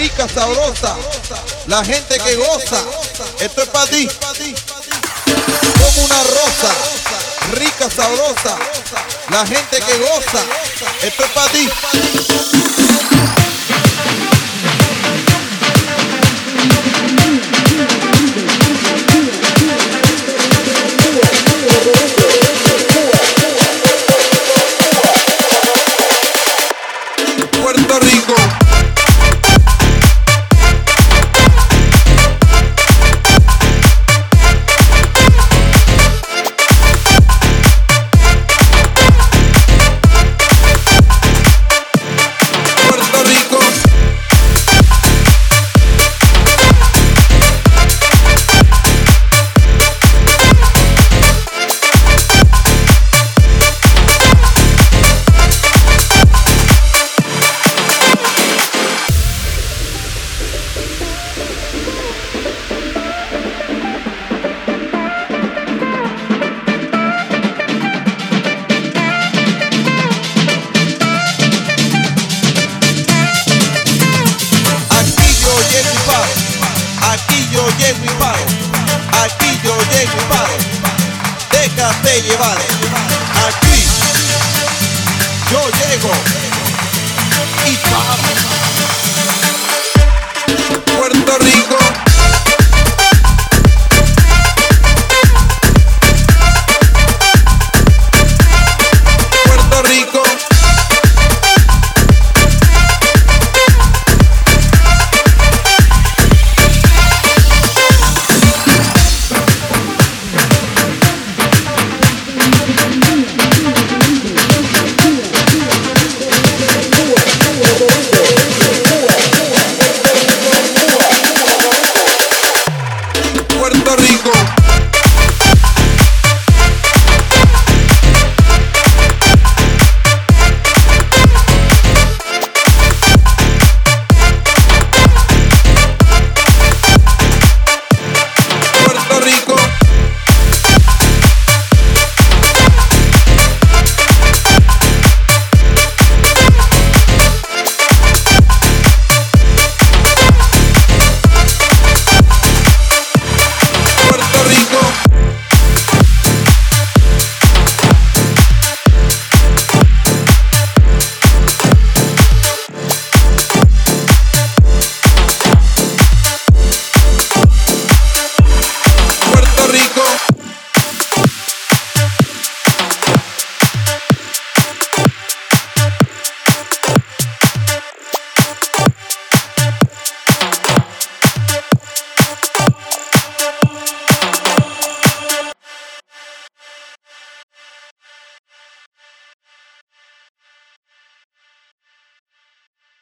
rica, sabrosa, la gente que goza, esto es para ti. Como una rosa, rica, sabrosa, la gente que goza, esto es para ti. Déjate llevar. Aquí yo llego y paro.